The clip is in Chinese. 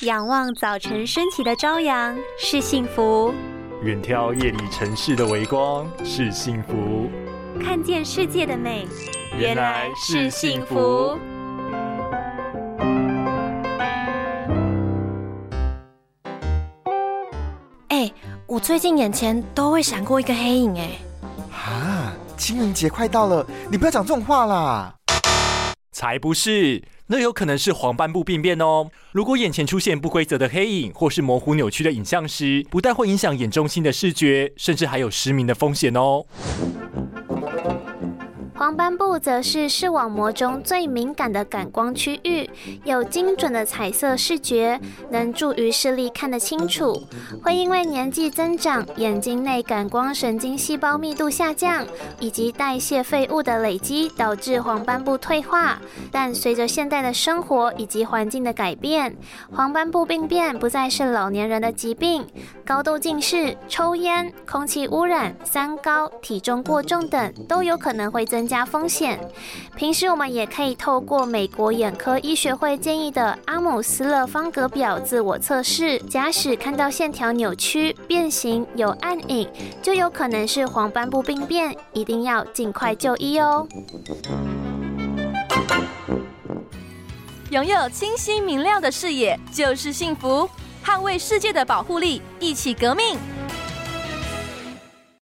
仰望早晨升起的朝阳是幸福，远眺夜里城市的微光是幸福，看见世界的美原来是幸福。哎，我最近眼前都会闪过一个黑影，哎，啊，清明节快到了，你不要讲这种话啦。才不是，那有可能是黄斑部病变哦。如果眼前出现不规则的黑影或是模糊扭曲的影像时，不但会影响眼中心的视觉，甚至还有失明的风险哦。黄斑部则是视网膜中最敏感的感光区域，有精准的彩色视觉，能助于视力看得清楚。会因为年纪增长、眼睛内感光神经细胞密度下降，以及代谢废物的累积，导致黄斑部退化。但随着现代的生活以及环境的改变，黄斑部病变不再是老年人的疾病。高度近视、抽烟、空气污染、三高、体重过重等，都有可能会增加风险。平时我们也可以透过美国眼科医学会建议的阿姆斯勒方格表自我测试，假使看到线条扭曲、变形、有暗影，就有可能是黄斑部病变，一定要尽快就医哦。拥有清晰明亮的视野就是幸福。捍卫世界的保护力，一起革命。